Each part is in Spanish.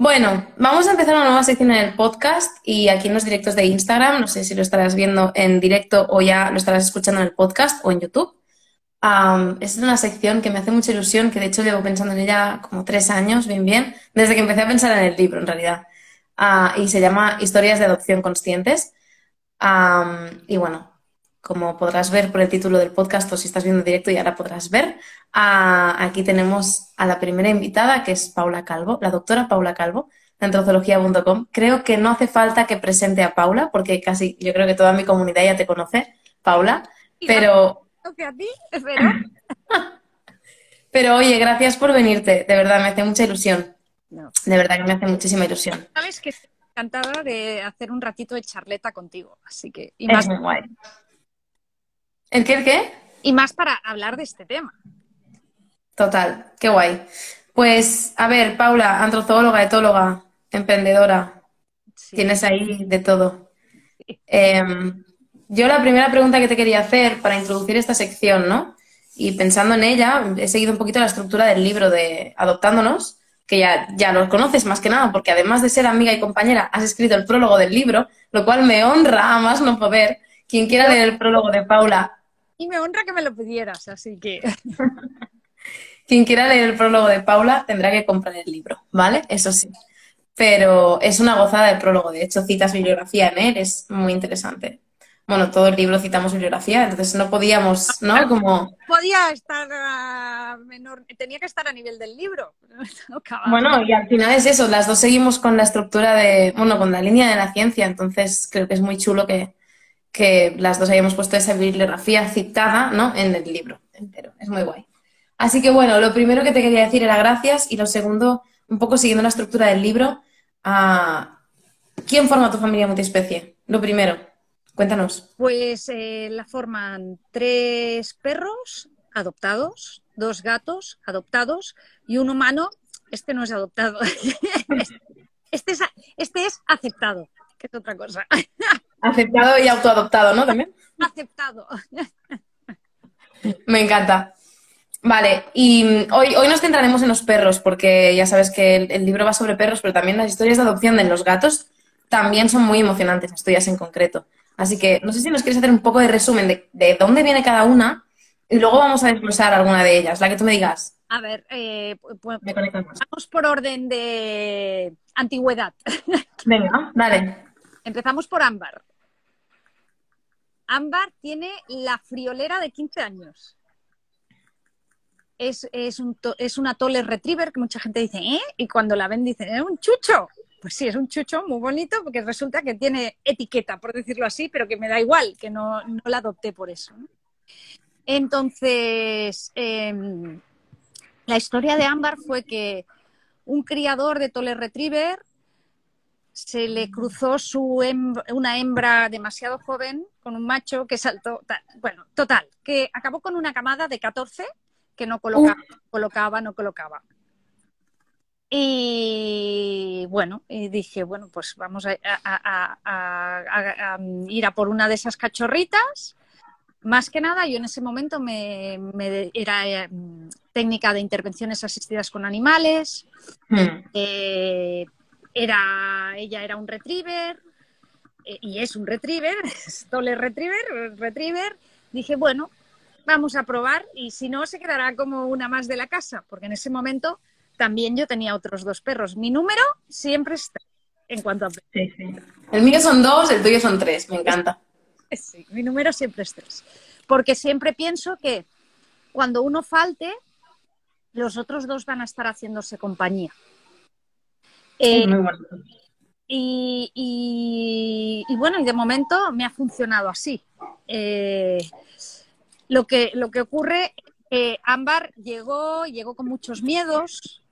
Bueno, vamos a empezar una nueva sección en el podcast y aquí en los directos de Instagram, no sé si lo estarás viendo en directo o ya lo estarás escuchando en el podcast o en YouTube. es una sección que me hace mucha ilusión, que de hecho llevo pensando en ella como tres años, bien, bien, desde que empecé a pensar en el libro en realidad. Ah, y se llama Historias de Adopción Conscientes. y bueno, como podrás ver por el título del podcast o si estás viendo directo y ahora podrás ver, aquí tenemos a la primera invitada que es Paula Calvo, la doctora Paula Calvo de antrozoología.com. Creo que no hace falta que presente a Paula porque casi yo creo que toda mi comunidad ya te conoce, Paula, pero... a ti, pero oye, gracias por venirte, de verdad me hace mucha ilusión. De verdad que me hace muchísima ilusión. Sabes que estoy encantada de hacer un ratito de charleta contigo, así que... Y más... muy guay. ¿El qué, el qué? Y más para hablar de este tema. Total, qué guay. Pues, a ver, Paula, antrozoóloga, etóloga, emprendedora. Tienes ahí de todo. Em, yo la primera pregunta que te quería hacer para introducir esta sección, ¿no? Y pensando en ella, he seguido un poquito la estructura del libro de Adoptándonos, que ya, ya lo conoces más que nada, porque además de ser amiga y compañera, has escrito el prólogo del libro, lo cual me honra a más no poder. Quien quiera leer el prólogo de Paula, y me honra que me lo pidieras, así que... Quien quiera leer el prólogo de Paula tendrá que comprar el libro, ¿vale? Eso sí. Pero es una gozada el prólogo. De hecho, citas bibliografía en él, es muy interesante. Bueno, todo el libro citamos bibliografía, entonces no podíamos, ¿no? Como... Podía estar a menor, tenía que estar a nivel del libro. bueno, y al final es eso, las dos seguimos con la estructura de, bueno, con la línea de la ciencia, entonces creo que es muy chulo que, que las dos hayamos puesto esa bibliografía citada ¿no? en el libro entero. Es muy guay. Así que bueno, lo primero que te quería decir era gracias y lo segundo, un poco siguiendo la estructura del libro, ¿quién forma tu familia multiespecie? Lo primero, cuéntanos. Pues eh, la forman tres perros adoptados, dos gatos adoptados y un humano. Este no es adoptado, este, es, este es aceptado, que es otra cosa. Aceptado y autoadoptado, ¿no? También. Aceptado. Me encanta. Vale, y hoy, hoy nos centraremos en los perros, porque ya sabes que el, libro va sobre perros, pero también las historias de adopción de los gatos también son muy emocionantes, estudias en concreto. Así que no sé si nos quieres hacer un poco de resumen de, dónde viene cada una y luego vamos a desglosar alguna de ellas, la que tú me digas. A ver, eh, pues, vamos por orden de antigüedad. Venga, dale. Empezamos por Ámbar. Ámbar tiene la friolera de 15 años. Es, un es, una Toller Retriever que mucha gente dice, ¿eh? Y cuando la ven dicen, ¿es un chucho? Pues sí, es un chucho muy bonito porque resulta que tiene etiqueta, por decirlo así, pero que me da igual, que no, la adopté por eso. Entonces, em, la historia de Ámbar fue que un criador de Toller Retriever se le cruzó su una hembra demasiado joven con un macho que saltó. Bueno, total, que acabó con una camada de 14 que no colocaba, colocaba, no colocaba. Y bueno, y dije, bueno, pues vamos a, ir a por una de esas cachorritas. Más que nada, yo en ese momento me, era eh, técnica de intervenciones asistidas con animales. Hmm. Eh, era, ella era un retriever eh, y es un retriever, es retriever, retriever. Dije, bueno, vamos a probar y si no, se quedará como una más de la casa, porque en ese momento también yo tenía otros dos perros. Mi número siempre está en cuanto a... El mío son dos, el tuyo son tres, me encanta. Sí, mi número siempre es tres. Porque siempre pienso que cuando uno falte, los otros dos van a estar haciéndose compañía. Eh, y, bueno, y de momento me ha funcionado así. Eh, lo, que, lo que ocurre, eh, Ámbar llegó, llegó con muchos miedos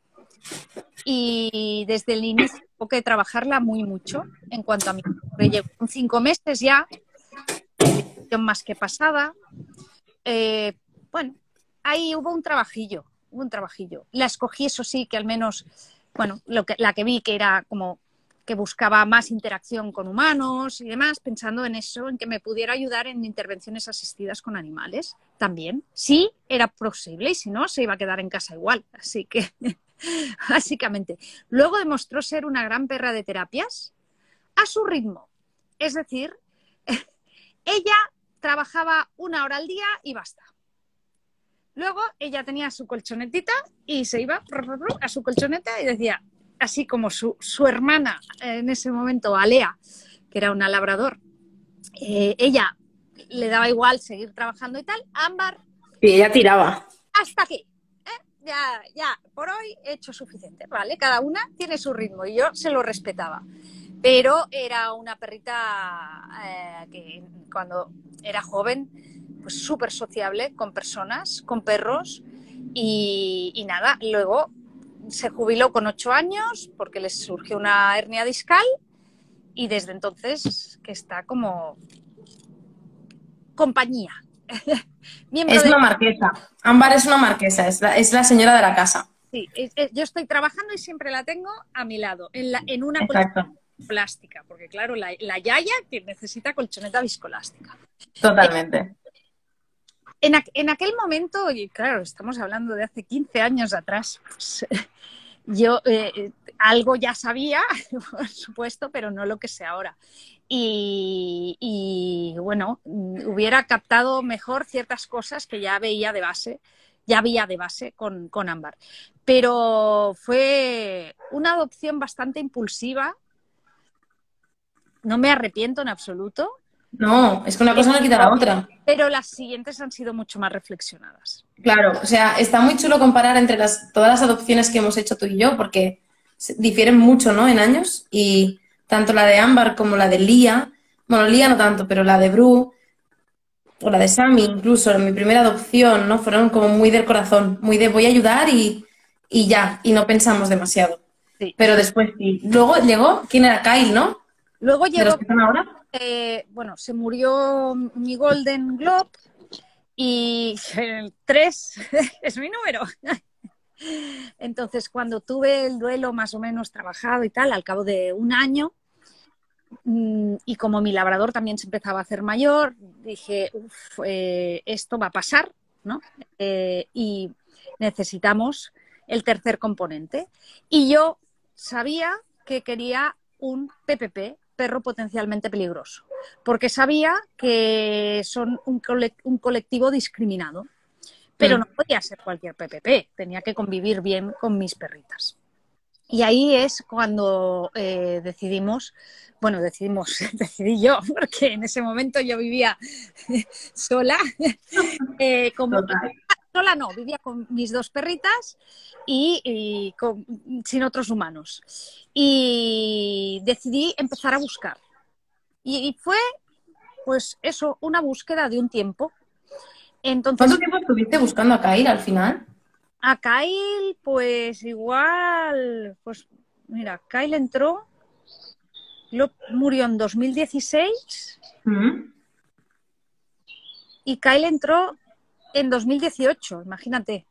y desde el inicio tuve que trabajarla muy mucho en cuanto a mí. Llegó con cinco meses ya, más que pasada. bueno, ahí hubo un trabajillo, hubo un trabajillo. La escogí, eso sí, que al menos bueno, lo que, la que vi que era como que buscaba más interacción con humanos y demás, pensando en eso, en que me pudiera ayudar en intervenciones asistidas con animales también. Sí, era posible y si no, se iba a quedar en casa igual. Así que básicamente. Luego demostró ser una gran perra de terapias a su ritmo. Es decir, ella trabajaba una hora al día y basta. Luego ella tenía su colchonetita y se iba a su colchoneta y decía, así como su, hermana en ese momento, Alea, que era una labrador, eh, ella le daba igual seguir trabajando y tal, Ámbar. Y ella tiraba. Hasta aquí. ¿eh? Ya, ya, por hoy he hecho suficiente, ¿vale? Cada una tiene su ritmo y yo se lo respetaba. Pero era una perrita eh, que cuando era joven, pues súper sociable con personas, con perros y, y nada, luego se jubiló con ocho años porque le surgió una hernia discal y desde entonces que está como compañía. es una marquesa. Ámbar es una marquesa, es la, señora de la casa. Sí, yo estoy trabajando y siempre la tengo a mi lado, en, la, en una plástica, porque claro, la, yaya que necesita colchoneta viscolástica. Totalmente. En, aquel momento, y claro, estamos hablando de hace 15 años atrás, pues, yo eh, algo ya sabía, por supuesto, pero no lo que sé ahora. Y, bueno, hubiera captado mejor ciertas cosas que ya veía de base, ya había de base con, con Ámbar. Pero fue una adopción bastante impulsiva. No me arrepiento en absoluto. No, es que una cosa no quita la otra. Pero las siguientes han sido mucho más reflexionadas. Claro, o sea, está muy chulo comparar entre las, todas las adopciones que hemos hecho tú y yo, porque difieren mucho, ¿no? En años. Y tanto la de Ámbar como la de Lía, bueno, Lía no tanto, pero la de Bru o la de Sammy, incluso en mi primera adopción, ¿no? Fueron como muy del corazón, muy de voy a ayudar y, ya, y no pensamos demasiado. Pero después sí. Luego llegó, ¿quién era? Kyle, ¿no? Luego llegó. ahora? Eh, bueno, se murió mi Golden Globe y el 3 es mi número. Entonces, cuando tuve el duelo más o menos trabajado y tal, al cabo de un año, mm, y como mi labrador también se empezaba a hacer mayor, dije, eh, esto va a pasar, ¿no? Eh, y necesitamos el tercer componente. Y yo sabía que quería un PPP, perro potencialmente peligroso, porque sabía que son un, colectivo discriminado, pero mm. no podía ser cualquier PPP, tenía que convivir bien con mis perritas. Y ahí es cuando eh, decidimos, bueno, decidimos, decidí yo, porque en ese momento yo vivía sola, eh, como, sola no, vivía con mis dos perritas y, sin otros humanos. Y decidí empezar a buscar. Y, fue, pues eso, una búsqueda de un tiempo. Entonces, ¿Cuánto tiempo estuviste buscando a Kyle al final? A Kyle, pues igual, pues mira, Kyle entró, lo, murió en 2016 mm. y Kyle entró en 2018, imagínate.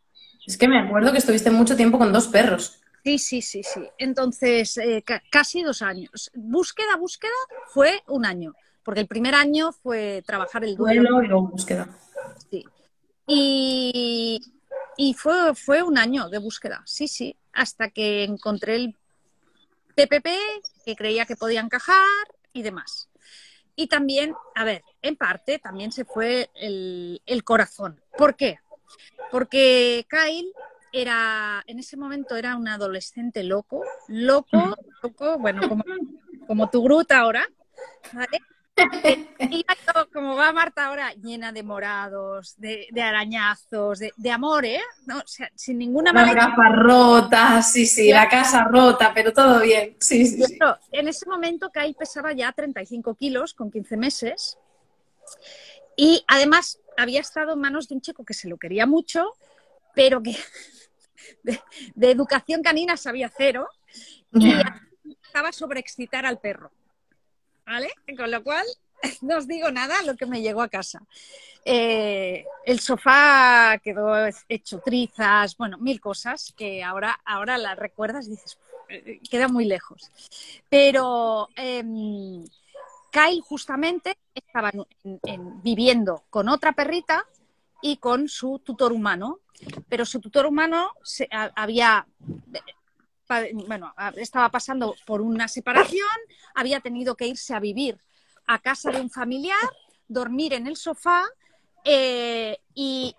Es que me acuerdo que estuviste mucho tiempo con dos perros. Sí, sí, sí, sí. Entonces, eh, casi dos años. Búsqueda, búsqueda fue un año, porque el primer año fue trabajar el duelo. y luego búsqueda. Sí. Y, y fue, fue un año de búsqueda, sí, sí, hasta que encontré el PPP que creía que podía encajar y demás. Y también, a ver, en parte también se fue el, corazón. ¿Por qué? Porque Kyle era, en ese momento era un adolescente loco, loco, loco, bueno, como, como tu gruta ahora, ¿vale? Y como va Marta ahora, llena de morados, de, arañazos, de, amor, ¿eh? No, o sea, sin ninguna La gafa rota, sí, sí, la casa rota, pero todo bien. Sí, sí, sí. En ese momento Kai pesaba ya 35 kilos con 15 meses y además había estado en manos de un chico que se lo quería mucho, pero que de, educación canina sabía cero y estaba sobreexcitar al perro. ¿Vale? Con lo cual, no os digo nada lo que me llegó a casa. Eh, el sofá quedó hecho trizas, bueno, mil cosas que ahora, ahora las recuerdas y dices, eh, queda muy lejos. Pero em, Kyle justamente estaba viviendo con otra perrita y con su tutor humano, pero su tutor humano había bueno, estaba pasando por una separación, había tenido que irse a vivir a casa de un familiar, dormir en el sofá eh, y,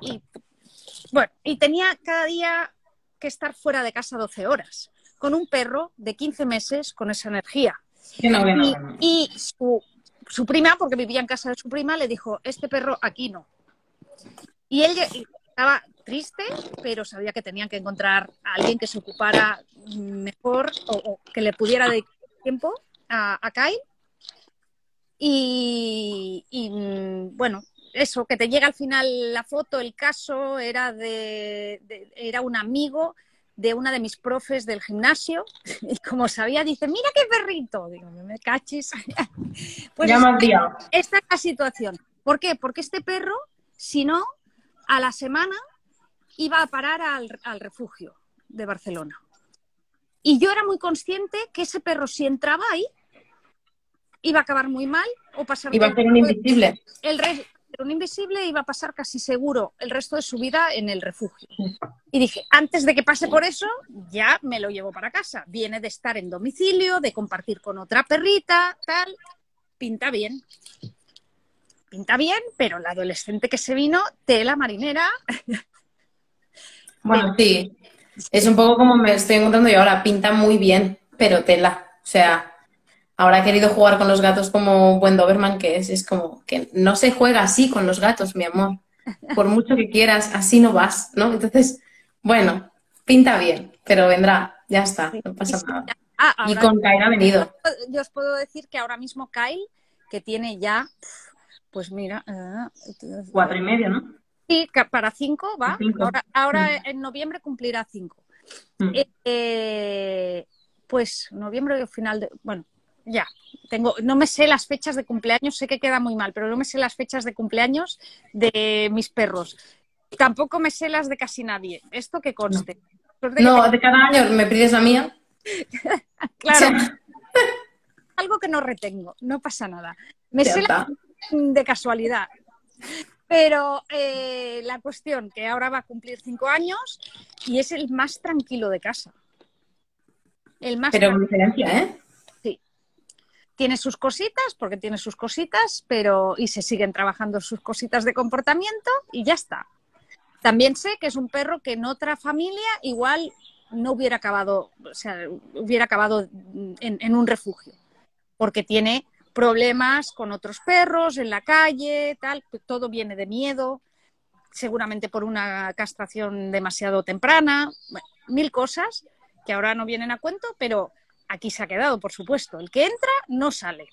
bueno, y tenía cada día que estar fuera de casa 12 horas, con un perro de 15 meses con esa energía. y, su, su, prima, porque vivía en casa de su prima, le dijo, este perro aquí no. Y él estaba triste, pero sabía que tenían que encontrar a alguien que se ocupara mejor o, que le pudiera dedicar tiempo a, a Kyle. Y, bueno, eso, que te llega al final la foto, el caso era de, era un amigo de una de mis profes del gimnasio y como sabía dice, mira qué perrito, digo, me cachis. pues ya esta es la situación. ¿Por qué? Porque este perro, si no, a la semana iba a parar al, refugio de Barcelona. Y yo era muy consciente que ese perro, si entraba ahí, iba a acabar muy mal o pasar. Iba a ser un invisible. El un invisible iba a pasar casi seguro el resto de su vida en el refugio. Y dije, antes de que pase por eso, ya me lo llevo para casa. Viene de estar en domicilio, de compartir con otra perrita, tal. Pinta bien pinta bien, pero la adolescente que se vino, tela marinera. Bueno, sí. Es un poco como me estoy encontrando yo ahora, pinta muy bien, pero tela. O sea, ahora he querido jugar con los gatos como buen Doberman que es. Es como que no se juega así con los gatos, mi amor. Por mucho que quieras, así no vas, ¿no? Entonces, bueno, pinta bien, pero vendrá, ya está, no pasa nada. Ah, y con Kyle ha venido. Yo os puedo decir que ahora mismo Kyle, que tiene ya pues mira. Eh, Cuatro y medio, ¿no? Sí, para cinco va. Ahora, en noviembre cumplirá cinco. Mm. Eh, eh, pues noviembre o final de. Bueno, ya. Tengo, no me sé las fechas de cumpleaños, sé que queda muy mal, pero no me sé las fechas de cumpleaños de mis perros. Tampoco me sé las de casi nadie. Esto que conste. No, de, cada año me pides la mía. claro. Algo que no retengo, no pasa nada. Me sé la de casualidad. Pero eh, la cuestión que ahora va a cumplir cinco años y es el más tranquilo de casa. El más pero con diferencia, ¿eh? Sí. Tiene sus cositas, porque tiene sus cositas, pero y se siguen trabajando sus cositas de comportamiento y ya está. También sé que es un perro que en otra familia igual no hubiera acabado, o sea, hubiera acabado en un refugio, porque tiene problemas con otros perros en la calle, tal, todo viene de miedo, seguramente por una castración demasiado temprana, mil cosas que ahora no vienen a cuento, pero aquí se ha quedado, por supuesto. El que entra no sale.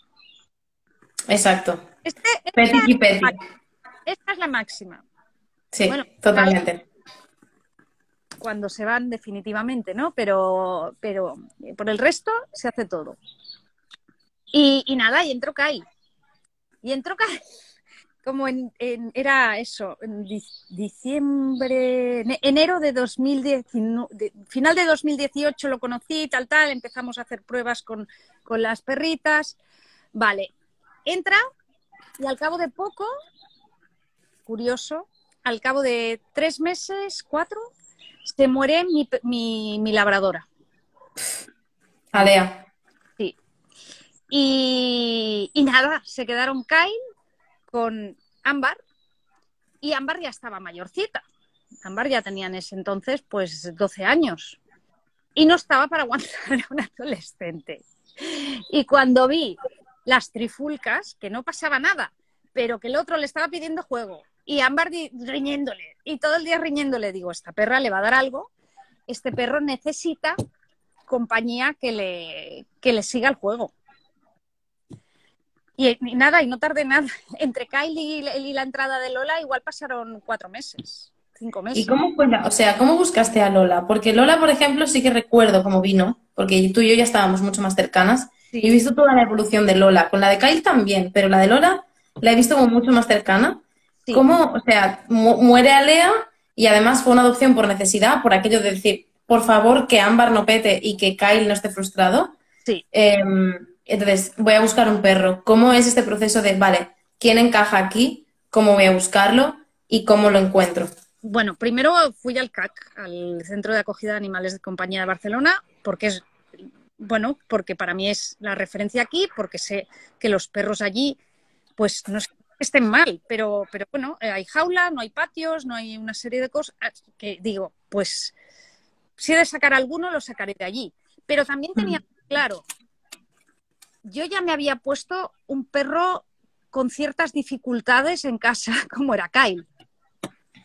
Exacto. Este, esta es la máxima. Sí, totalmente. Cuando se van definitivamente, ¿no? Pero, pero por el resto se hace todo. Y, nada, y entró Kai. Y entró Kai como en, era eso, en diciembre, enero de 2019, final de 2018 lo conocí, tal, tal, empezamos a hacer pruebas con, con las perritas. Vale, entra y al cabo de poco, curioso, al cabo de tres meses, cuatro, se muere mi, mi, mi labradora. Alea. Y, nada, se quedaron Kyle con Ámbar y Ámbar ya estaba mayorcita. Ámbar ya tenía en ese entonces pues 12 años y no estaba para aguantar a un adolescente. Y cuando vi las trifulcas, que no pasaba nada, pero que el otro le estaba pidiendo juego y Ámbar riñéndole y todo el día riñéndole, digo, esta perra le va a dar algo, este perro necesita compañía que le, que le siga el juego. Y, nada, y no tardé nada. Entre Kylie y, la entrada de Lola igual pasaron cuatro meses, cinco meses. ¿Y cómo fue O sea, ¿cómo buscaste a Lola? Porque Lola, por ejemplo, sí que recuerdo cómo vino, porque tú y yo ya estábamos mucho más cercanas. Y he visto toda la evolución de Lola. Con la de Kylie también, pero la de Lola la he visto como mucho más cercana. ¿Cómo, o sea, muere Alea y además fue una adopción por necesidad, por aquello de decir, por favor, que Ámbar no pete y que Kyle no esté frustrado? Sí. Em, entonces, voy a buscar un perro. ¿Cómo es este proceso de, vale, quién encaja aquí? ¿Cómo voy a buscarlo? ¿Y cómo lo encuentro? bueno, primero fui al CAC, al Centro de Acogida de Animales de Compañía de Barcelona, porque es, bueno, porque para mí es la referencia aquí, porque sé que los perros allí, pues no estén mal, pero, pero bueno, eh, hay jaula, no hay patios, no hay una serie de cosas que digo, pues si he de sacar alguno, lo sacaré de allí. Pero también tenía mm. claro, yo ya me había puesto un perro con ciertas dificultades en casa, como era Kyle.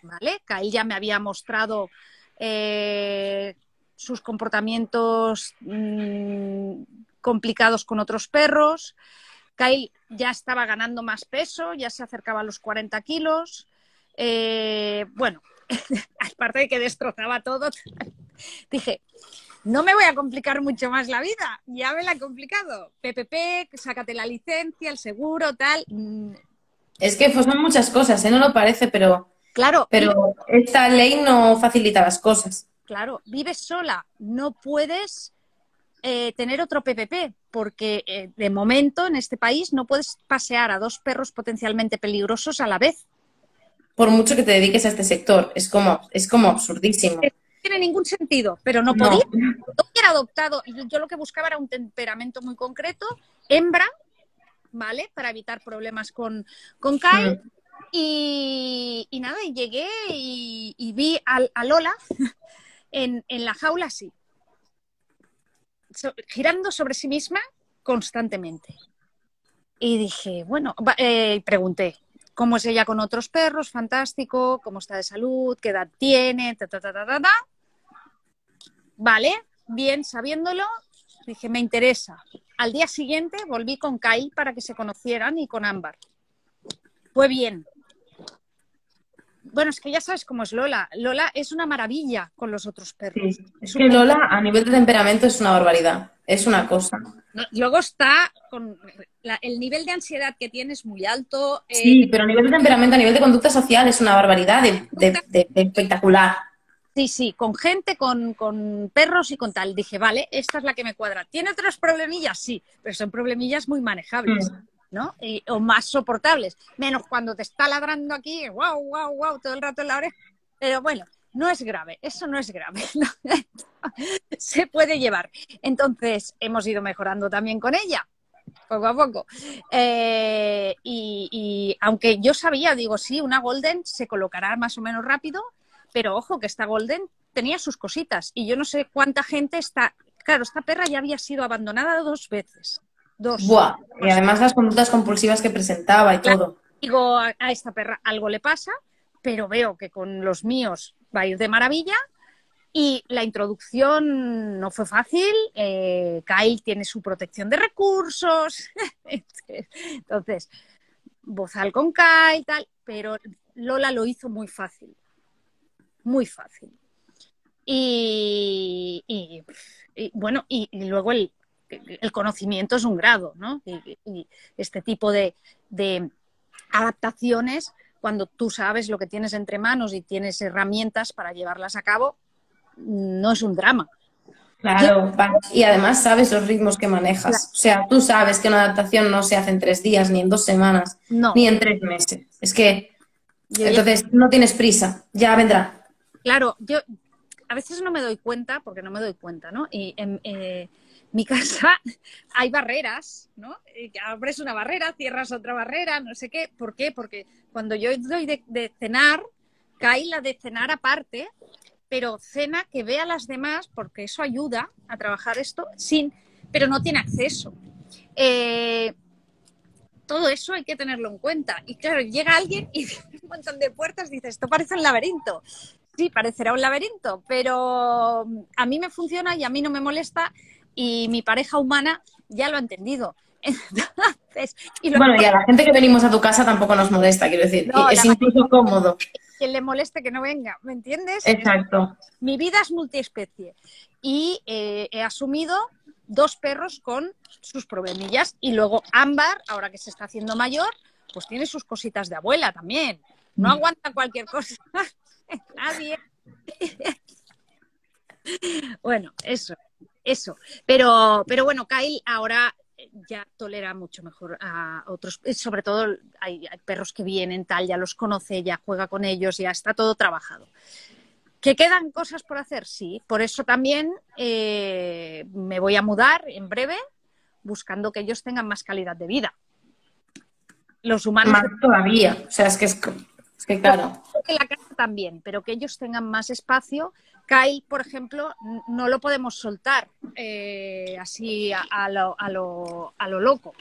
¿Vale? Kyle ya me había mostrado eh, sus comportamientos mm, complicados con otros perros. Kyle ya estaba ganando más peso, ya se acercaba a los 40 kilos. Eh, bueno, aparte de que destrozaba todo, dije, no me voy a complicar mucho más la vida, ya me la he complicado. PPP, sácate la licencia, el seguro, tal. Mm. Es que pues, son muchas cosas, ¿eh? no lo parece, pero, claro, pero esta ley no facilita las cosas. Claro, vives sola, no puedes eh, tener otro PPP, porque eh, de momento en este país no puedes pasear a dos perros potencialmente peligrosos a la vez. Por mucho que te dediques a este sector, es como, es como absurdísimo tiene ningún sentido, pero no podía. No. hubiera adoptado, yo lo que buscaba era un temperamento muy concreto, hembra, ¿vale? Para evitar problemas con, con Kai. Y, nada, y llegué y, vi a, Lola en, la jaula así, girando sobre sí misma constantemente. Y dije, bueno, eh, pregunté, cómo es ella con otros perros, fantástico, cómo está de salud, qué edad tiene, ta, ta, ta, ta, ta, Vale, bien, sabiéndolo, dije, me interesa. Al día siguiente volví con Kai para que se conocieran y con Ámbar. Fue bien. Bueno, es que ya sabes cómo es Lola. Lola es una maravilla con los otros perros. es que Lola a nivel de temperamento es una barbaridad. Es una cosa. luego está con el nivel de ansiedad que tiene es muy alto. Eh, sí, pero a nivel de temperamento, a nivel de conducta social es una barbaridad de, espectacular. Sí, sí, con gente, con, perros y con tal. Dije, vale, esta es la que me cuadra. ¿Tiene otros problemillas? Sí, pero son problemillas muy manejables, mm. ¿no? o más soportables. Menos cuando te está ladrando aquí, wow, wow, wow, todo el rato en la oreja. Pero bueno, no es grave, eso no es grave. Se puede llevar. Entonces, hemos ido mejorando también con ella poco a poco. Eh, y, aunque yo sabía, digo, sí, una Golden se colocará más o menos rápido, pero ojo que esta Golden tenía sus cositas y yo no sé cuánta gente está. Claro, esta perra ya había sido abandonada dos veces. Dos. Buah. Y además las conductas compulsivas que presentaba y todo. Digo, a esta perra algo le pasa, pero veo que con los míos va a ir de maravilla y la introducción no fue fácil. Eh, Kyle tiene su protección de recursos. Entonces, bozal con Kyle, tal. Pero Lola lo hizo muy fácil. Muy fácil. Y, bueno, y, luego el, conocimiento es un grado, ¿no? Y, este tipo de, de adaptaciones, cuando tú sabes lo que tienes entre manos y tienes herramientas para llevarlas a cabo, no es un drama. Claro, y además sabes los ritmos que manejas. O sea, tú sabes que una adaptación no se hace en tres días, ni en dos semanas, ni en tres meses. Es que, entonces, no tienes prisa, ya vendrá. Claro, yo a veces no me doy cuenta, porque no me doy cuenta, ¿no? Y en eh, mi casa hay barreras, ¿no? abres una barrera, cierras otra barrera, no sé qué. ¿Por qué? Porque cuando yo doy de, cenar, cae la de cenar aparte pero cena que vea a las demás, porque eso ayuda a trabajar esto, sin, pero no tiene acceso. Eh, todo eso hay que tenerlo en cuenta. Y claro, llega alguien y un montón de puertas dice, esto parece un laberinto. Sí, parecerá un laberinto, pero a mí me funciona y a mí no me molesta y mi pareja humana ya lo ha entendido. y bueno, y a la gente que venimos a tu casa tampoco nos molesta, quiero decir, es incluso cómodo quien le moleste que no venga, ¿me entiendes? Exacto. Mi vida es multiespecie y eh, he asumido dos perros con sus problemillas y luego Ámbar, ahora que se está haciendo mayor, pues tiene sus cositas de abuela también. No mm. aguanta cualquier cosa. Nadie. bueno, eso, eso. Pero, pero bueno, Kyle ahora ya tolera mucho mejor a otros. Sobre todo hay, hay perros que vienen, tal, ya los conoce, ya juega con ellos, ya está todo trabajado. ¿Que quedan cosas por hacer? Sí. Por eso también eh, me voy a mudar en breve, buscando que ellos tengan más calidad de vida. Los humanos. Más todavía. O sea, es que es, es que claro. Que la casa también, pero que ellos tengan más espacio. Kyle, por ejemplo, no lo podemos soltar eh, así a, a lo, a, lo, a lo loco.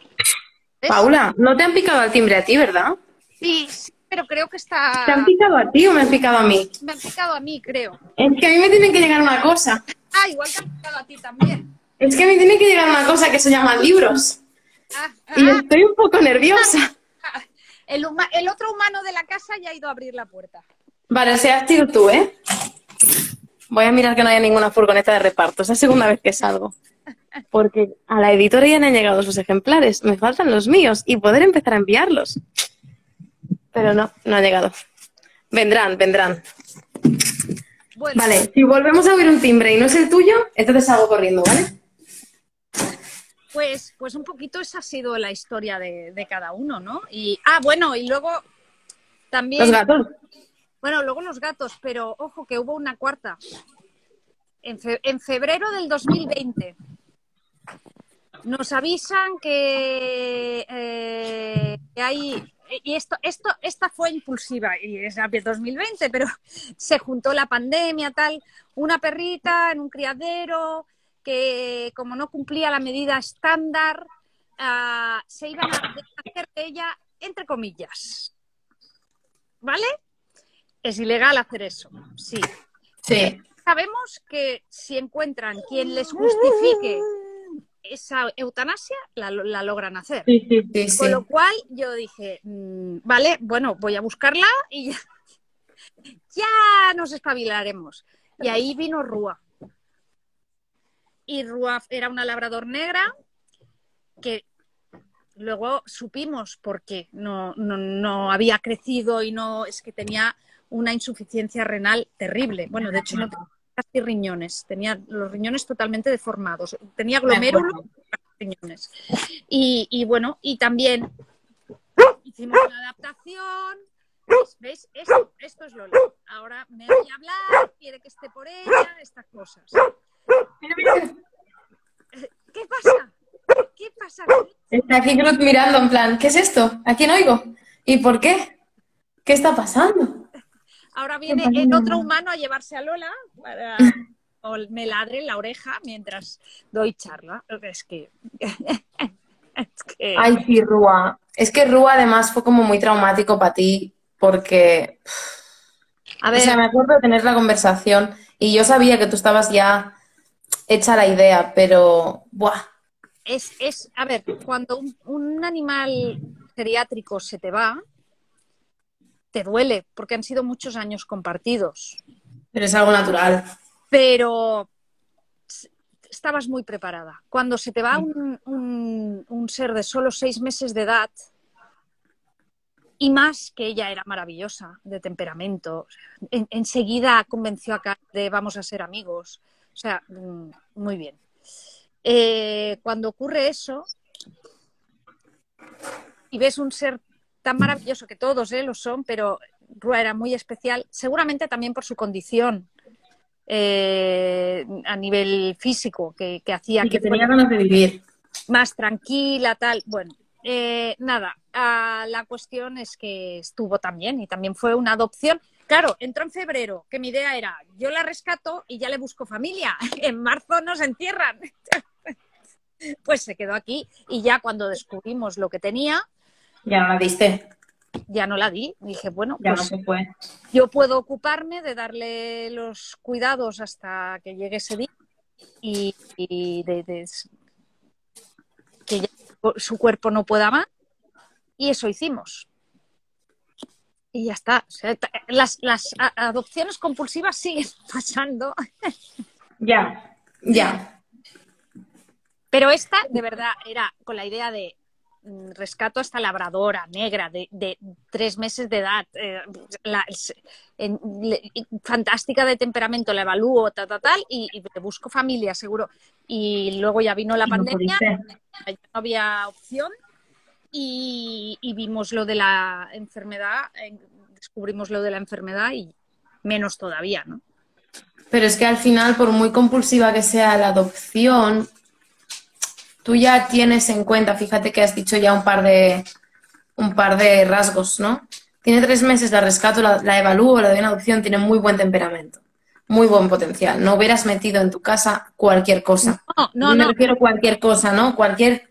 ¿Ves? Paula, no te han picado al timbre a ti, ¿verdad? Sí, sí, pero creo que está. ¿Te han picado a ti o me han picado a mí? Me han picado a mí, creo. Es que a mí me tiene que llegar una cosa. Ah, igual te han picado a ti también. Es que a mí tiene que llegar una cosa que se llama libros. Ah, Y ah, estoy un poco nerviosa. El, huma- el otro humano de la casa ya ha ido a abrir la puerta. Vale, si has sido tú, ¿eh? Voy a mirar que no haya ninguna furgoneta de reparto. Es la segunda vez que salgo. Porque a la editora ya le han llegado sus ejemplares. Me faltan los míos y poder empezar a enviarlos. Pero no, no ha llegado. Vendrán, vendrán. Bueno, Vale, si volvemos a oír un timbre y no es el tuyo, entonces salgo corriendo, ¿vale? Pues, pues un poquito esa ha sido la historia de, de cada uno, ¿no? Y, ah, bueno, y luego también. Los gatos. Bueno, luego los gatos, pero ojo que hubo una cuarta. En, fe- en febrero del 2020 nos avisan que, eh, que hay. Y esto, esto, esta fue impulsiva, y es de 2020, pero se juntó la pandemia, tal. Una perrita en un criadero que, como no cumplía la medida estándar, ah, se iban a hacer de ella, entre comillas. ¿Vale? Es ilegal hacer eso, sí. Sí. Sabemos que si encuentran quien les justifique esa eutanasia, la, la logran hacer. Sí, sí, sí. sí. Con lo cual yo dije, mm, vale, bueno, voy a buscarla y ya, ya nos espabilaremos. Y ahí vino Rúa. Y Rúa era una labrador negra que luego supimos por qué no, no, no había crecido y no es que tenía una insuficiencia renal terrible. Bueno, de hecho no tenía casi riñones, tenía los riñones totalmente deformados, tenía glomérulos riñones. Y, y bueno, y también hicimos una adaptación. ¿Veis? ¿Veis? Esto, esto es Lola. Ahora me oye hablar, quiere que esté por ella, estas cosas. ¿Qué pasa? ¿Qué pasa? Está aquí Groot mirando en plan, ¿qué es esto? ¿A quién oigo? ¿Y por qué? ¿Qué está pasando? Ahora viene el otro humano a llevarse a Lola para o me ladre en la oreja mientras doy charla. Es que. es que- Ay, sí, Rúa. Es que Rúa además fue como muy traumático para ti porque, a o sea, me acuerdo de tener la conversación y yo sabía que tú estabas ya hecha la idea, pero, buah, es, es, a ver, cuando un, un animal geriátrico se te va, te duele, porque han sido muchos años compartidos. pero es algo natural. Pero estabas muy preparada. Cuando se te va un, un- un ser de solo seis meses de edad, y más que ella era maravillosa, de temperamento, en- enseguida convenció a Kat de vamos a ser amigos. O sea, mm, muy bien. Eh, cuando ocurre eso y ves un ser tan maravilloso que todos eh, lo son, pero Rua era muy especial, seguramente también por su condición eh, a nivel físico, que, que hacía Y que tenía ganas de vivir. más tranquila, tal. Bueno, eh, nada, ah, la cuestión es que estuvo también y también fue una adopción. Claro, entró en febrero, que mi idea era, yo la rescato y ya le busco familia. En marzo nos entierran. Pues se quedó aquí y ya cuando descubrimos lo que tenía, Ya no la diste, ya no la di. Dije, bueno, ya no pues se fue. yo puedo ocuparme de darle los cuidados hasta que llegue ese día y, y de, de- que ya su cuerpo no pueda más. Y eso hicimos. Y ya está. O sea, ta- las, las adopciones compulsivas siguen pasando. Ya, ya. Pero esta, de verdad, era con la idea de mm, rescato a esta labradora negra de, de tres meses de edad, eh, la- s- en- le- y fantástica de temperamento, la evalúo, tal, tal, tal, y, busco familia, seguro. Y luego ya vino la no pandemia no había opción y, vimos lo de la enfermedad, descubrimos lo de la enfermedad y menos todavía, ¿no? Pero es que al final, por muy compulsiva que sea la adopción, tú ya tienes en cuenta, fíjate que has dicho ya un par de, un par de rasgos, ¿no? Tiene tres meses, la rescato, la, la evalúo, la doy en adopción, tiene muy buen temperamento, muy buen potencial. No hubieras metido en tu casa cualquier cosa. No, no, no. me refiero a cualquier cosa, ¿no? Cualquier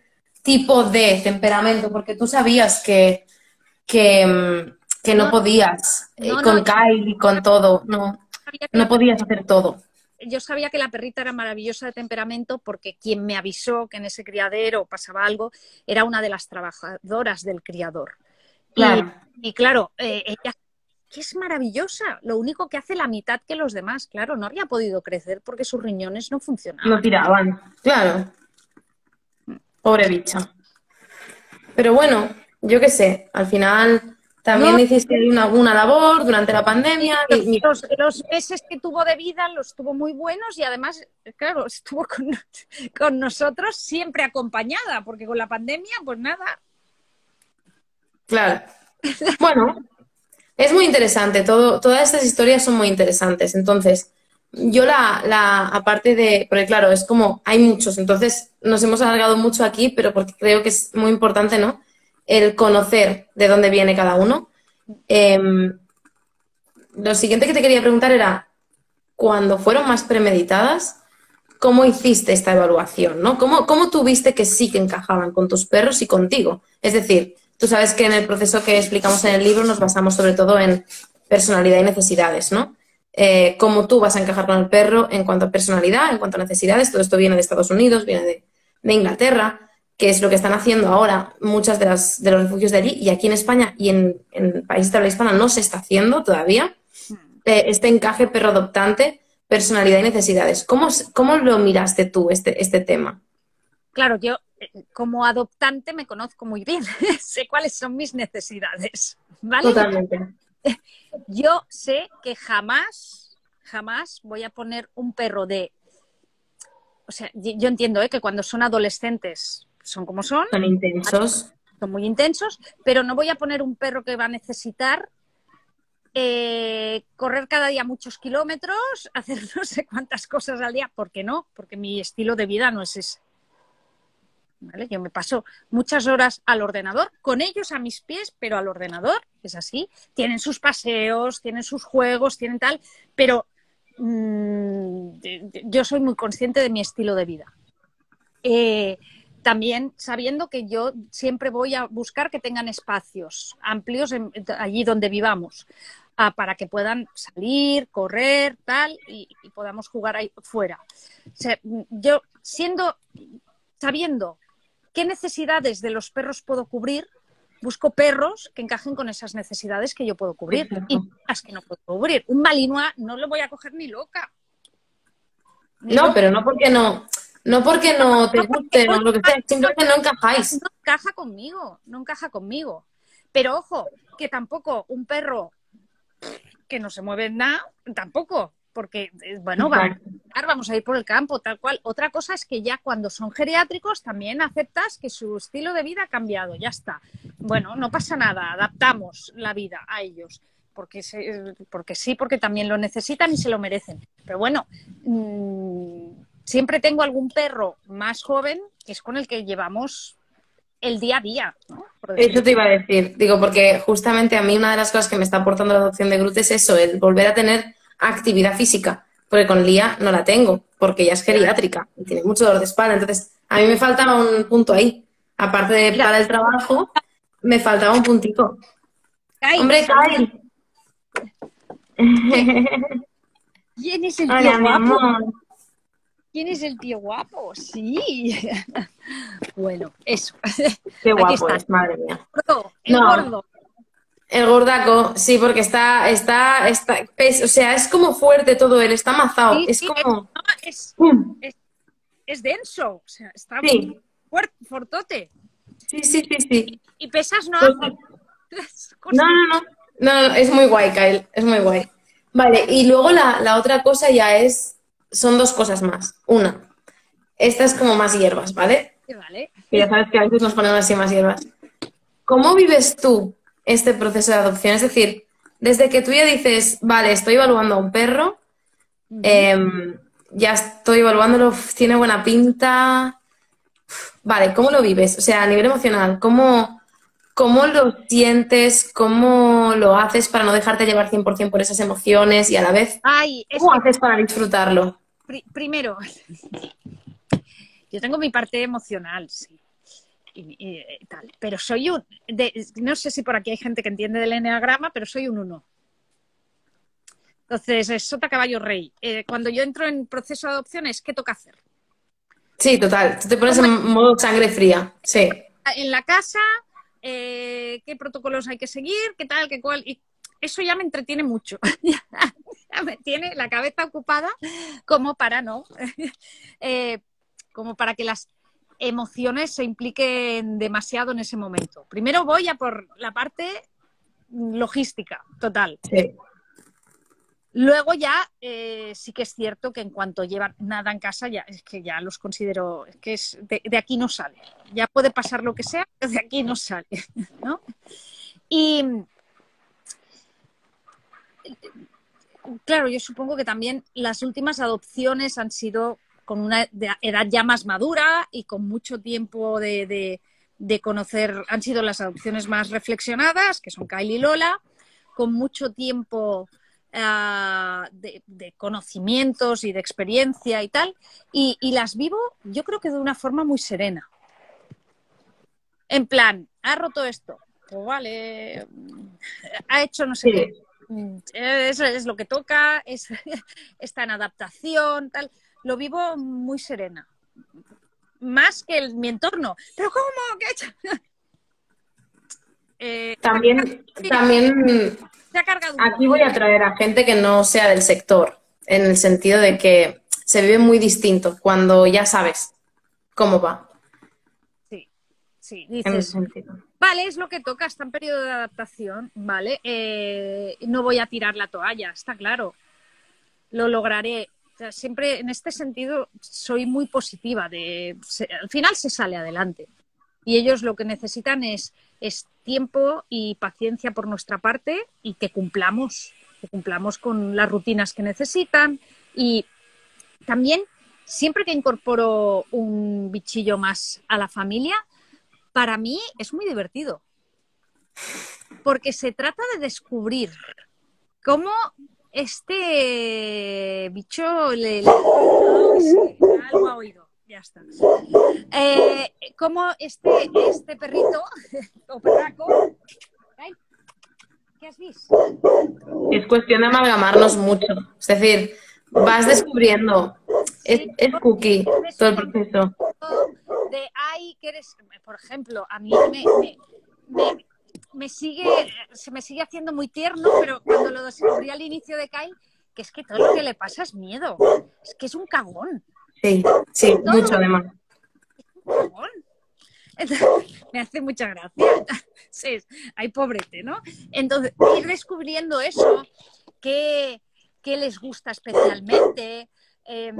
tipo de temperamento, porque tú sabías que, que, mm, no, podías eh, con Kyle y con todo, no, no podías hacer todo. Yo sabía que la perrita era maravillosa de temperamento porque quien me avisó que en ese criadero pasaba algo era una de las trabajadoras del criador. Claro. Y, claro, eh, ella que es maravillosa, lo único que hace la mitad que los demás, claro, no había podido crecer porque sus riñones no funcionaban. No tiraban, claro. Pobre bicha. Pero bueno, yo qué sé, al final también hiciste una, una, labor durante la pandemia. Los, meses que tuvo de vida los tuvo muy buenos y además, claro, estuvo con, con, nosotros siempre acompañada, porque con la pandemia, pues nada. Claro. Bueno, es muy interesante, todo, todas estas historias son muy interesantes. Entonces, yo la, la, aparte de, porque claro, es como, hay muchos, entonces nos hemos alargado mucho aquí, pero porque creo que es muy importante, ¿no? El conocer de dónde viene cada uno. Em, lo siguiente que te quería preguntar era, cuando fueron más premeditadas, ¿cómo hiciste esta evaluación, ¿no? ¿Cómo, ¿Cómo tuviste que sí que encajaban con tus perros y contigo? Es decir, tú sabes que en el proceso que explicamos en el libro nos basamos sobre todo en personalidad y necesidades, ¿no? Eh, cómo tú vas a encajar con el perro en cuanto a personalidad, en cuanto a necesidades. Todo esto viene de Estados Unidos, viene de, Inglaterra, que es lo que están haciendo ahora muchas de, las, de los refugios de allí. Y aquí en España y en, en países de habla hispana no se está haciendo todavía eh, este encaje perro adoptante, personalidad y necesidades. ¿Cómo, cómo lo miraste tú, este, este tema? Claro, yo eh, como adoptante me conozco muy bien, sé cuáles son mis necesidades. Totalmente. Yo sé que jamás, jamás voy a poner un perro de... O sea, yo entiendo ¿eh? que cuando son adolescentes son como son. Son intensos. Son muy intensos, pero no voy a poner un perro que va a necesitar eh, correr cada día muchos kilómetros, hacer no sé cuántas cosas al día. ¿Por qué no? Porque mi estilo de vida no es ese. Yo me paso muchas horas al ordenador, con ellos a mis pies, pero al ordenador, es así. Tienen sus paseos, tienen sus juegos, tienen tal, pero mm, yo soy muy consciente de mi estilo de vida. Eh, también sabiendo que yo siempre voy a buscar que tengan espacios amplios allí donde vivamos, ah, para que puedan salir, correr, tal, y, podamos jugar ahí fuera. yo siendo, sabiendo qué necesidades de los perros puedo cubrir, busco perros que encajen con esas necesidades que yo puedo cubrir y las que no puedo cubrir. Un malinois no lo voy a coger ni loca. no, pero no porque no, no porque no te guste o lo que sea, simplemente no encajáis. No encaja conmigo, no encaja conmigo. Pero ojo, que tampoco un perro que no se mueve nada, tampoco porque, eh, bueno, vamos, a ir por el campo, tal cual. Otra cosa es que ya cuando son geriátricos también aceptas que su estilo de vida ha cambiado, ya está. Bueno, no pasa nada, adaptamos la vida a ellos. Porque, porque sí, porque también lo necesitan y se lo merecen. Pero bueno, mm, siempre tengo algún perro más joven que es con el que llevamos el día a día. Eso te iba a decir, digo, porque justamente a mí una de las cosas que me está aportando la adopción de Groot es eso, el volver a tener actividad física, porque con Lía no la tengo, porque ella es geriátrica y tiene mucho dolor de espalda. Entonces, a mí me faltaba un punto ahí. Aparte de para el trabajo, me faltaba un puntito. Hombre, Kyle. ¿Quién es el tío guapo? ¿Quién es el tío guapo? Sí. bueno, eso. Qué guapo es, madre mía. el gordo. El gordaco, sí, porque está, está, está, o sea, es como fuerte todo él, está amazado, es como... Es, es, denso, o sea, está fuerte, fortote. Sí, sí, sí, sí. Y, pesas no... Pues no, no, no, no, es muy guay, Kyle, es muy guay. Vale, y luego la, la otra cosa ya es, son dos cosas más. Una, esta es como más hierbas, ¿vale? Vale. Y ya sabes que a veces nos ponemos así más hierbas. ¿Cómo vives tú este proceso de adopción? Es decir, desde que tú ya dices, vale, estoy evaluando a un perro, em, ya estoy evaluándolo, tiene buena pinta. Vale, ¿cómo lo vives? O sea, a nivel emocional, ¿cómo, cómo lo sientes? ¿Cómo lo haces para no dejarte llevar 100% por esas emociones y a la vez, Ay, ¿cómo que- haces para disfrutarlo? pri- primero, yo tengo mi parte emocional, sí. Y, y- y tal, pero soy un. de- no sé si por aquí hay gente que entiende del enneagrama, pero soy un uno. Entonces, es sota caballo rey. Eh, cuando yo entro en proceso de adopciones, ¿qué toca hacer? Sí, total. Tú te pones en modo sangre fría. Sí. En la casa, eh, qué protocolos hay que seguir, qué tal, qué cual. Y eso ya me entretiene mucho. ya me tiene la cabeza ocupada como para no. eh, como para que las emociones se impliquen demasiado en ese momento. Primero voy a por la parte logística, total. Sí. Luego ya eh, sí que es cierto que en cuanto llevan nada en casa, ya es que ya los considero, es que es de, de aquí no sale. Ya puede pasar lo que sea, pero de aquí no sale, ¿no? Y claro, yo supongo que también las últimas adopciones han sido con una edad ya más madura y con mucho tiempo de, de- de conocer, han sido las adopciones más reflexionadas, que son Kylie y Lola, con mucho tiempo ah, de, de conocimientos y de experiencia y tal, y, y las vivo yo creo que de una forma muy serena. En plan, ha roto esto, pues vale, ha hecho no sé Sí. qué, Mm, es, es lo que toca, es, está en adaptación, tal. Lo vivo muy serena. Más que el- mi entorno. ¿Pero cómo? ¿Qué? Eh, También, también se ha cargado un aquí voy a traer a gente que no sea del sector, en el sentido de que se vive muy distinto cuando ya sabes cómo va. Sí, sí, En ese dices, sentido. vale, es lo que toca, está en periodo de adaptación, vale, eh, no voy a tirar la toalla, está claro, lo lograré. Siempre en este sentido soy muy positiva, de, al final se sale adelante. Y ellos lo que necesitan es, es tiempo y paciencia por nuestra parte y que cumplamos, que cumplamos con las rutinas que necesitan. Y también, siempre que incorporo un bichillo más a la familia, para mí es muy divertido. Porque se trata de descubrir cómo este bicho le, le- algo ha oído. Ya está. Eh, cómo este, este perrito o perraco. Ay, ¿Qué has visto? Es cuestión de amalgamarnos mucho. Es decir, vas descubriendo. Es, es cookie todo el proceso. de ay que eres por ejemplo a mí me, me, me- me sigue se me sigue haciendo muy tierno pero cuando lo descubrí al inicio de Kai que es que todo lo que le pasa es miedo es que es un cagón Sí, sí, mucho además. un cagón Entonces, me hace mucha gracia sí, ay pobrete ¿no? entonces ir descubriendo eso que, que les gusta especialmente em,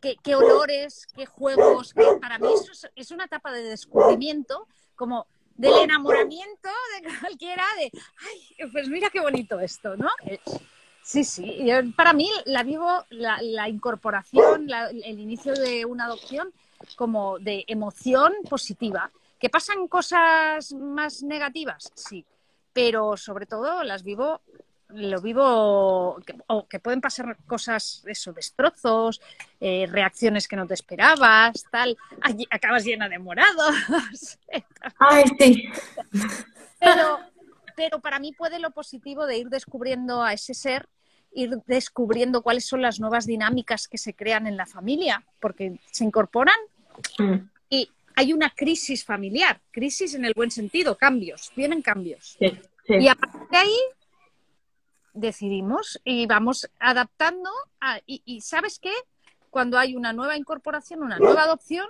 qué, qué olores, qué juegos. qué- para mí eso es, es una etapa de descubrimiento, como del enamoramiento de cualquiera, de, ay, pues mira qué bonito esto, ¿no? Eh, Sí, sí, yo- para mí la vivo, la, la incorporación, la- el inicio de una adopción como de emoción positiva. ¿Que pasan cosas más negativas? Sí, pero sobre todo las vivo lo vivo, que, o que pueden pasar cosas, eso, destrozos, eh, reacciones que no te esperabas, tal, acabas llena de morados. Ay, sí. Pero, pero para mí puede lo positivo de ir descubriendo a ese ser, ir descubriendo cuáles son las nuevas dinámicas que se crean en la familia, porque se incorporan Mm, y hay una crisis familiar, crisis en el buen sentido, cambios, vienen cambios. Sí, sí. Y a partir de ahí decidimos y vamos adaptando. a- y, ¿sabes qué? Cuando hay una nueva incorporación, una nueva adopción,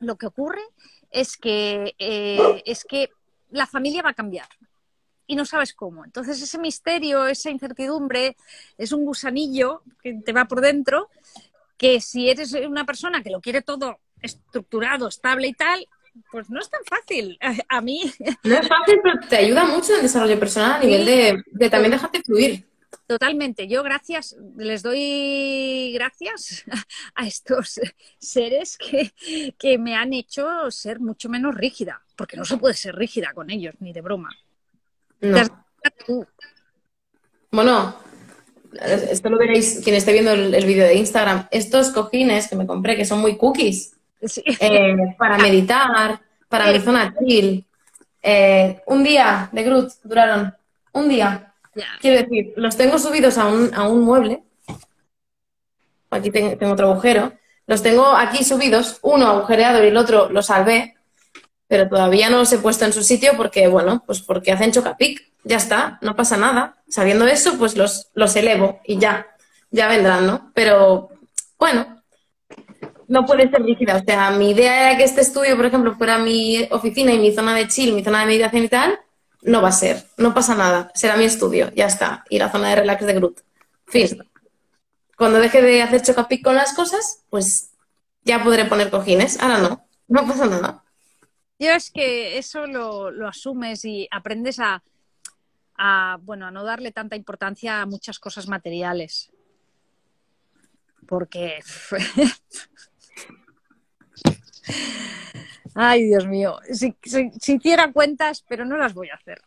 lo que ocurre es que, eh, es que la familia va a cambiar y no sabes cómo. Entonces ese misterio, esa incertidumbre, es un gusanillo que te va por dentro que si eres una persona que lo quiere todo estructurado, estable y tal, pues no es tan fácil. A mí. No es fácil, pero te ayuda mucho en el desarrollo personal a nivel de, de también dejarte fluir. Totalmente. Yo gracias, les doy gracias a estos seres que, que, me han hecho ser mucho menos rígida, porque no se puede ser rígida con ellos, ni de broma. No. Bueno, esto lo veréis quien esté viendo el, el vídeo de Instagram. Estos cojines que me compré, que son muy cookies, Sí. eh, para meditar, para mi zona chill. Eh, un día de Groot duraron un día. Quiero decir, los tengo subidos a un, a un mueble. Aquí ten- tengo otro agujero. Los tengo aquí subidos, uno agujereado y el otro lo salvé, pero todavía no los he puesto en su sitio porque, bueno, pues porque hacen chocapic. Ya está, no pasa nada. Sabiendo eso, pues los, los elevo y ya, ya vendrán, ¿no? Pero, bueno, no puede ser rígida. O sea, mi idea era que este estudio, por ejemplo, fuera mi oficina y mi zona de chill, mi zona de meditación y tal. No va a ser, no pasa nada. Será mi estudio, ya está. Y la zona de relax de Groot. Fin. Cuando deje de hacer chocapic con las cosas, pues ya podré poner cojines. Ahora no, no pasa nada. Yo es que eso lo, lo asumes y aprendes a, a, bueno, a no darle tanta importancia a muchas cosas materiales. Porque. Ay, Dios mío. Si, si- si hiciera cuentas, pero no las voy a hacer.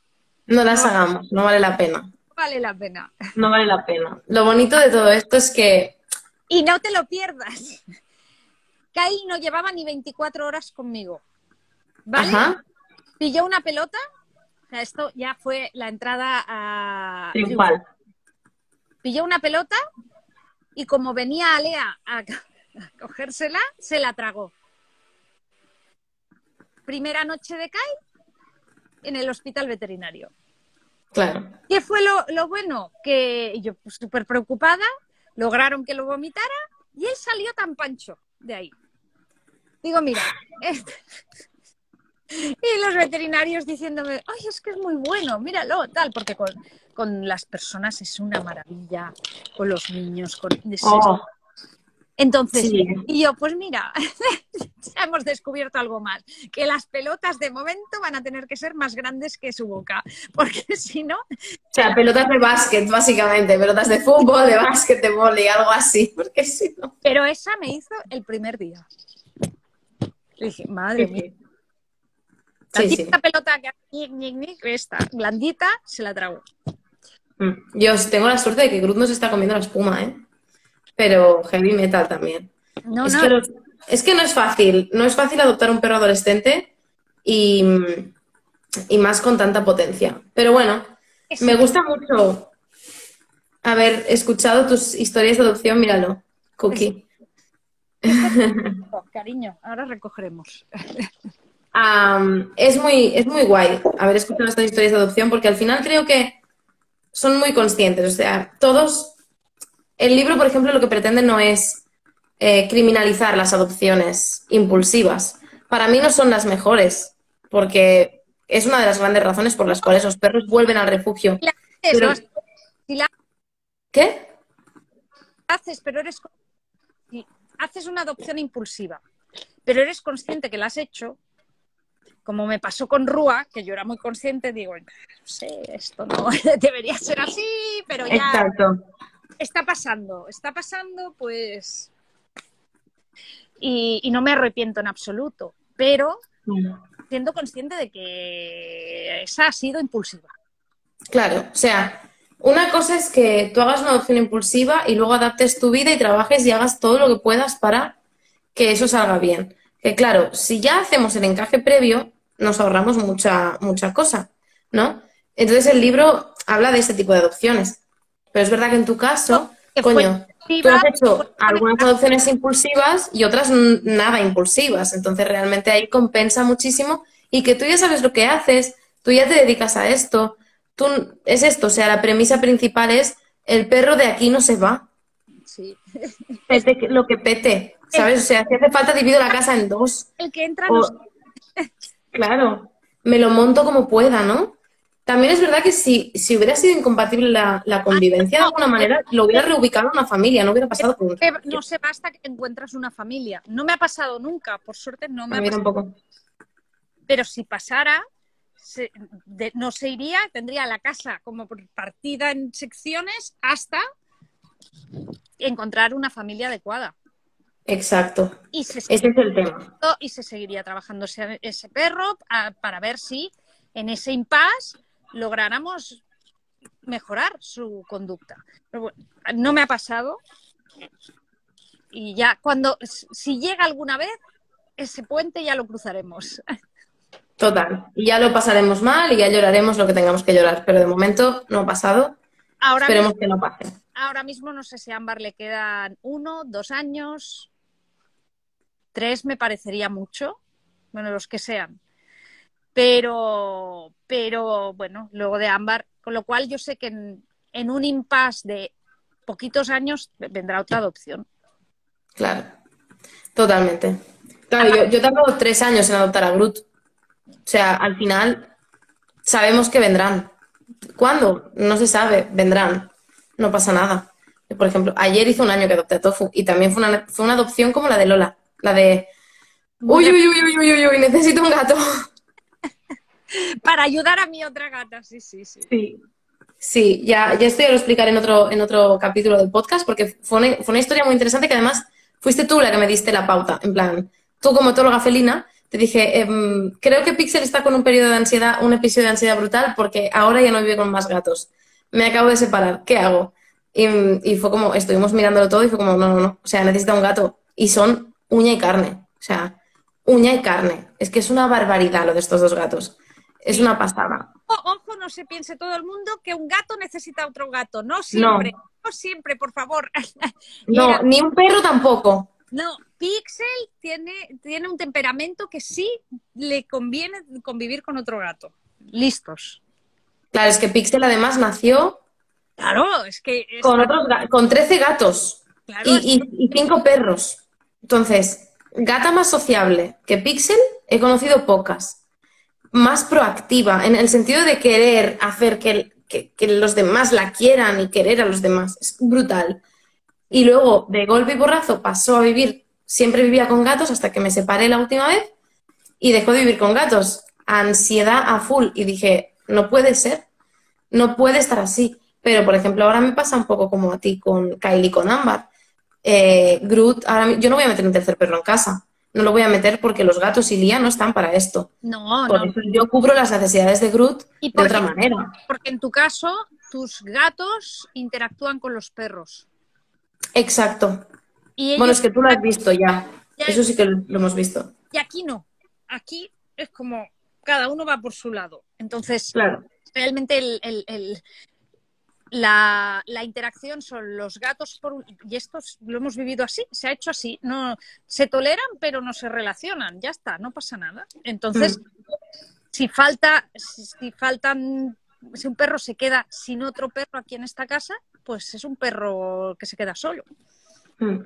No las hagamos, no vale la pena. Vale la pena. No vale la pena. Lo bonito de todo esto es que, Y no te lo pierdas. Kyle no llevaba ni 24 horas conmigo. ¿Vale? ajá, Pilló una pelota. O sea, esto ya fue la entrada a. triunfal. Pilló una pelota y como venía Alea a, a cogérsela, se la tragó. Primera noche de Kyle en el hospital veterinario. Claro. ¿Qué fue lo, lo bueno? Que yo pues, súper preocupada, lograron que lo vomitara y él salió tan pancho de ahí. Digo, mira, este- y los veterinarios diciéndome, ay, es que es muy bueno, míralo, tal, porque con, con las personas es una maravilla, con los niños, con... Oh, Entonces, sí. y yo, pues mira, ya hemos descubierto algo más, que las pelotas de momento van a tener que ser más grandes que su boca, porque si no, O sea, pelotas de básquet, básicamente. Pelotas de fútbol, de básquet, de vóley, algo así. Porque si no. Pero esa me hizo el primer día. Le dije, madre mía, la Sí, típica pelota que hace esta, blandita, se la tragó. Mm. Yo tengo la suerte de que Groot no se está comiendo la espuma, ¿eh? Pero heavy metal también. No, es, no, que los- es que no es fácil. No es fácil adoptar un perro adolescente y, y más con tanta potencia. Pero bueno, me gusta mucho haber escuchado tus historias de adopción. Míralo, Cookie. cariño, ahora recogeremos. Es, muy, es muy guay haber escuchado estas historias de adopción porque al final creo que son muy conscientes. O sea, todos. El libro, por ejemplo, lo que pretende no es eh, criminalizar las adopciones impulsivas. Para mí no son las mejores porque es una de las grandes razones por las cuales los perros vuelven al refugio. Pero- si la ¿Qué? haces, pero eres haces una adopción impulsiva, pero eres consciente que la has hecho, como me pasó con Rúa, que yo era muy consciente, digo, no sé, esto no debería ser así, pero ya Exacto. Está pasando, está pasando, pues. Y, no me arrepiento en absoluto, pero siendo consciente de que esa ha sido impulsiva. Claro, o sea, una cosa es que tú hagas una adopción impulsiva y luego adaptes tu vida y trabajes y hagas todo lo que puedas para que eso salga bien. Que claro, si ya hacemos el encaje previo, nos ahorramos mucha, mucha cosa, ¿no? Entonces el libro habla de este tipo de adopciones. Pero es verdad que en tu caso, coño, tú has hecho algunas adopciones impulsivas y otras nada impulsivas. Entonces realmente ahí compensa muchísimo y que tú ya sabes lo que haces, tú ya te dedicas a esto. Tú, es esto, o sea, la premisa principal es el perro de aquí no se va. Sí. Pete lo que pete, ¿sabes? O sea, si hace falta divido la casa en dos. El que entra O- no claro, me lo monto como pueda, ¿no? También es verdad que si, si hubiera sido incompatible la, la convivencia de alguna manera, lo hubiera reubicado en una familia, no hubiera pasado por un No se basta que encuentras una familia. No me ha pasado nunca, por suerte no me A ha pasado. tampoco. Pero si pasara, se- de- no se iría, tendría la casa como partida en secciones hasta encontrar una familia adecuada. Exacto. Y se, Ese es el tema. y se seguiría trabajando ese, ese perro a- para ver si en ese impasse lográramos mejorar su conducta. Pero bueno, no me ha pasado. Y ya cuando, si llega alguna vez, ese puente ya lo cruzaremos. Total. Y ya lo pasaremos mal y ya lloraremos lo que tengamos que llorar. Pero de momento no ha pasado. Ahora Esperemos que no pase. Ahora mismo no sé si a Ámbar le quedan uno, dos años, tres me parecería mucho, bueno, los que sean. Pero, pero bueno, luego de Ámbar, con lo cual yo sé que en, en un impasse de poquitos años vendrá otra adopción. Claro. Totalmente. Claro, yo, yo tardo tres años en adoptar a Groot. O sea, al final sabemos que vendrán. ¿Cuándo? No se sabe. Vendrán. No pasa nada. Por ejemplo, ayer hizo un año que adopté a Tofu y también fue una, fue una adopción como la de Lola. La de, uy, uy, uy, uy, uy, uy, uy, necesito un gato. Para ayudar a mi otra gata, sí, sí, sí. Sí. Ya, ya esto ya lo explicaré en otro, en otro capítulo del podcast porque fue una, historia muy interesante que además fuiste tú la que me diste la pauta. En plan, tú como etóloga felina, te dije, em, creo que Pixel está con un periodo de ansiedad, un episodio de ansiedad brutal porque ahora ya no vive con más gatos. Me acabo de separar, ¿qué hago? Y, y fue como, estuvimos mirándolo todo y fue como, no, no, no, o sea, necesita un gato. Y son uña y carne, o sea, uña y carne. Es que es una barbaridad lo de estos dos gatos. Es una pasada. Ojo, no se piense todo el mundo que un gato necesita otro gato. No siempre, no, siempre, por favor. No, ni un perro tampoco. No, Pixel tiene, tiene un temperamento que sí le conviene convivir con otro gato. Listos. Claro, es que Pixel además nació Claro, es que es- con otros con 13 gatos claro, y, y, y cinco perros. Entonces, gata más sociable que Pixel he conocido pocas. Más proactiva, en el sentido de querer hacer que, los demás la quieran y querer a los demás. Es brutal. Y luego, de golpe y borrazo, pasó a vivir, siempre vivía con gatos hasta que me separé la última vez y dejó de vivir con gatos. Ansiedad a full. Y dije, no puede ser, no puede estar así. Pero, por ejemplo, ahora me pasa un poco como a ti con Kylie con Ámbar. Eh, Groot, ahora, yo no voy a meter un tercer perro en casa. No lo voy a meter porque los gatos y Lía no están para esto. no, Por no. eso yo cubro las necesidades de Groot Y de otra manera. porque en tu caso, tus gatos interactúan con los perros. Exacto. Y, Bueno, es que tú lo has visto ya. Ya- Eso sí que lo lo hemos visto. y aquí no. Aquí es como cada uno va por su lado. Entonces, Claro. realmente el, el- el- la, la interacción son los gatos por un- y estos lo hemos vivido así, se ha hecho así, no se toleran pero no se relacionan, ya está, no pasa nada. Entonces, si falta, si, si faltan, si un perro se queda sin otro perro aquí en esta casa, pues es un perro que se queda solo. Mm.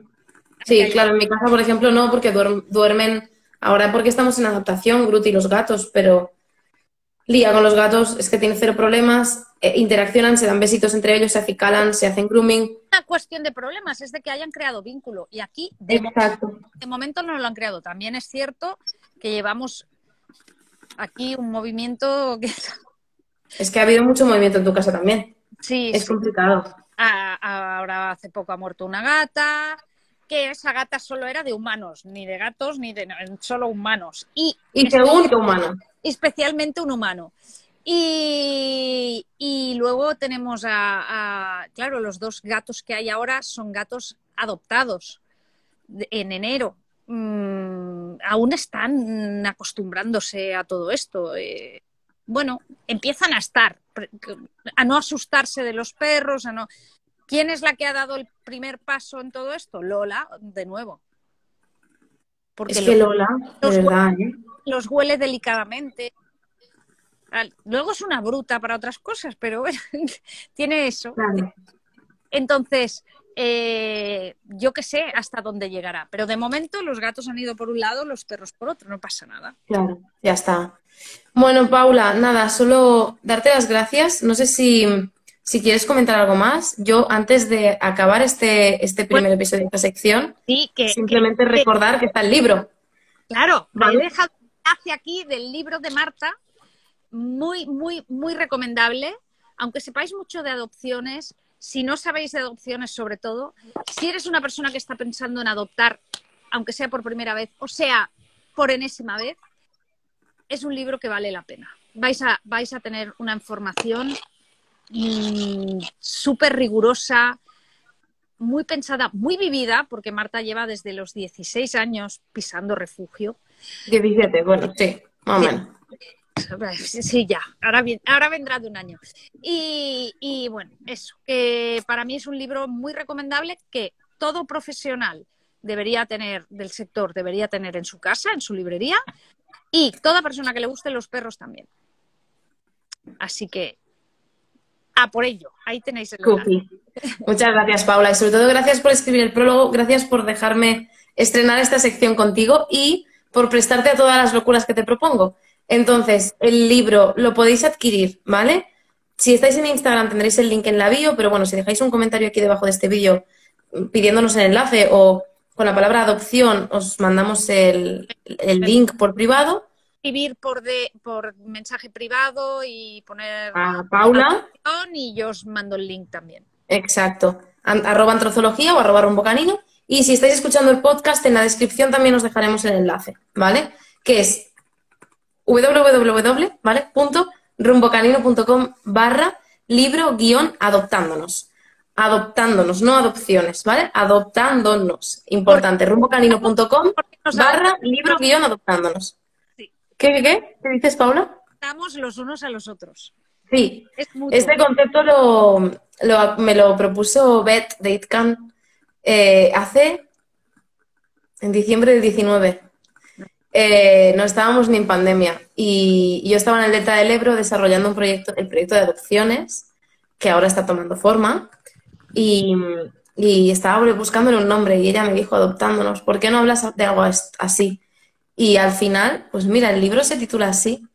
Sí, claro, en mi casa, por ejemplo, no, porque duerm- duermen, ahora porque estamos en adaptación, Groot y los gatos, pero Lía con los gatos es que tiene cero problemas, eh, interaccionan, se dan besitos entre ellos, se acicalan, se hacen grooming. Una cuestión de problemas es de que hayan creado vínculo y aquí de, momento no lo han creado. También es cierto que llevamos aquí un movimiento que Es que ha habido mucho movimiento en tu casa también. sí, Es sí. complicado. Ahora hace poco ha muerto una gata, que esa gata solo era de humanos, ni de gatos, ni de solo humanos. Y, Y según humano. especialmente un humano. Y, y luego tenemos a, a- claro, los dos gatos que hay ahora son gatos adoptados en enero. Mm, aún están acostumbrándose a todo esto. Eh, bueno, empiezan a estar, a no asustarse de los perros, a no. ¿Quién es la que ha dado el primer paso en todo esto? Lola, de nuevo. Porque Es que lo- Lola, de ¿eh? los huele delicadamente. Luego es una bruta para otras cosas, pero tiene eso. Claro. Entonces, eh, yo que sé hasta dónde llegará. Pero de momento los gatos han ido por un lado, los perros por otro, no pasa nada. Claro, ya está. Bueno, Paula, nada, solo darte las gracias. No sé si, si quieres comentar algo más. Yo, antes de acabar este, este primer episodio de esta sección, que, simplemente recordar que está el libro. Claro, ¿vale? he dejado hacia aquí del libro de Marta, muy, muy, muy recomendable. Aunque sepáis mucho de adopciones, si no sabéis de adopciones sobre todo, si eres una persona que está pensando en adoptar, aunque sea por primera vez, o sea, por enésima vez, es un libro que vale la pena. Vais a, vais a tener una información mm, súper rigurosa, muy pensada, muy vivida, porque Marta lleva desde los 16 años pisando refugio. 17, bueno, sí, más o menos. Sí, ya, ahora, ahora vendrá de un año. Y, bueno, eso, que para mí es un libro muy recomendable que todo profesional debería tener del sector, debería tener en su casa, en su librería, y toda persona que le gusten los perros también. Así que, a por ello, ahí tenéis el Muchas gracias, Paula, y sobre todo gracias por escribir el prólogo, gracias por dejarme estrenar esta sección contigo y por prestarte a todas las locuras que te propongo. Entonces, el libro lo podéis adquirir, ¿vale? Si estáis en Instagram tendréis el link en la bio, pero bueno, si dejáis un comentario aquí debajo de este vídeo pidiéndonos el enlace o con la palabra adopción os mandamos el, link por privado. Escribir por, de, por mensaje privado y poner a Paula. Y yo os mando el link también. Exacto. arroba antrozología o arroba rumbocanino. Y si estáis escuchando el podcast, en la descripción también os dejaremos el enlace, ¿vale? Que es www.rumbocanino.com barra libro guion adoptándonos. Adoptándonos, no adopciones, ¿vale? Adoptándonos. Importante. rumbocanino.com barra libro guion adoptándonos. ¿Qué, qué, qué? ¿Qué dices, Paula? Estamos los unos a los otros. Sí. este concepto lo, me lo propuso Beth de Itcan eh, hace en diciembre del 19 eh, no estábamos ni en pandemia y yo estaba en el Delta del Ebro desarrollando un proyecto, el proyecto de adopciones, que ahora está tomando forma, y, estaba buscándole un nombre y ella me dijo adoptándonos, ¿por qué no hablas de algo así? Y al final, pues mira, el libro se titula así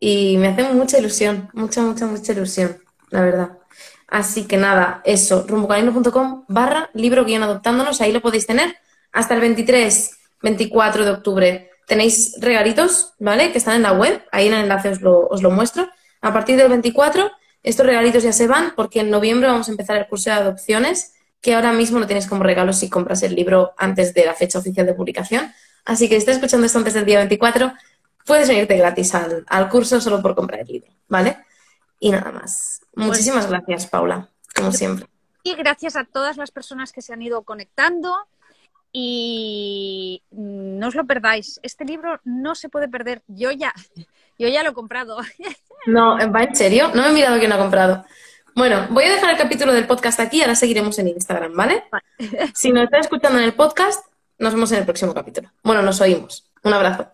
y me hace mucha ilusión, mucha, mucha, mucha ilusión, la verdad. Así que nada, eso, rumbocanino.com barra libro guion adoptándonos, ahí lo podéis tener hasta el 23, 24 de octubre tenéis regalitos, ¿vale? Que están en la web, ahí en el enlace os lo, os lo muestro. A partir del 24, estos regalitos ya se van porque en noviembre vamos a empezar el curso de adopciones, que ahora mismo lo tienes como regalo si compras el libro antes de la fecha oficial de publicación. Así que si estás escuchando esto antes del día 24, puedes venirte gratis al, al curso solo por comprar el libro, ¿vale? Y nada más. Muchísimas gracias, Paula, como siempre. Y gracias a todas las personas que se han ido conectando y no os lo perdáis. Este libro no se puede perder. Yo ya, yo ya lo he comprado. No, ¿va en serio? No me he mirado quién lo ha comprado. Bueno, voy a dejar el capítulo del podcast aquí, ahora seguiremos en Instagram, ¿vale? Si nos está escuchando en el podcast, nos vemos en el próximo capítulo. Bueno, nos oímos. Un abrazo.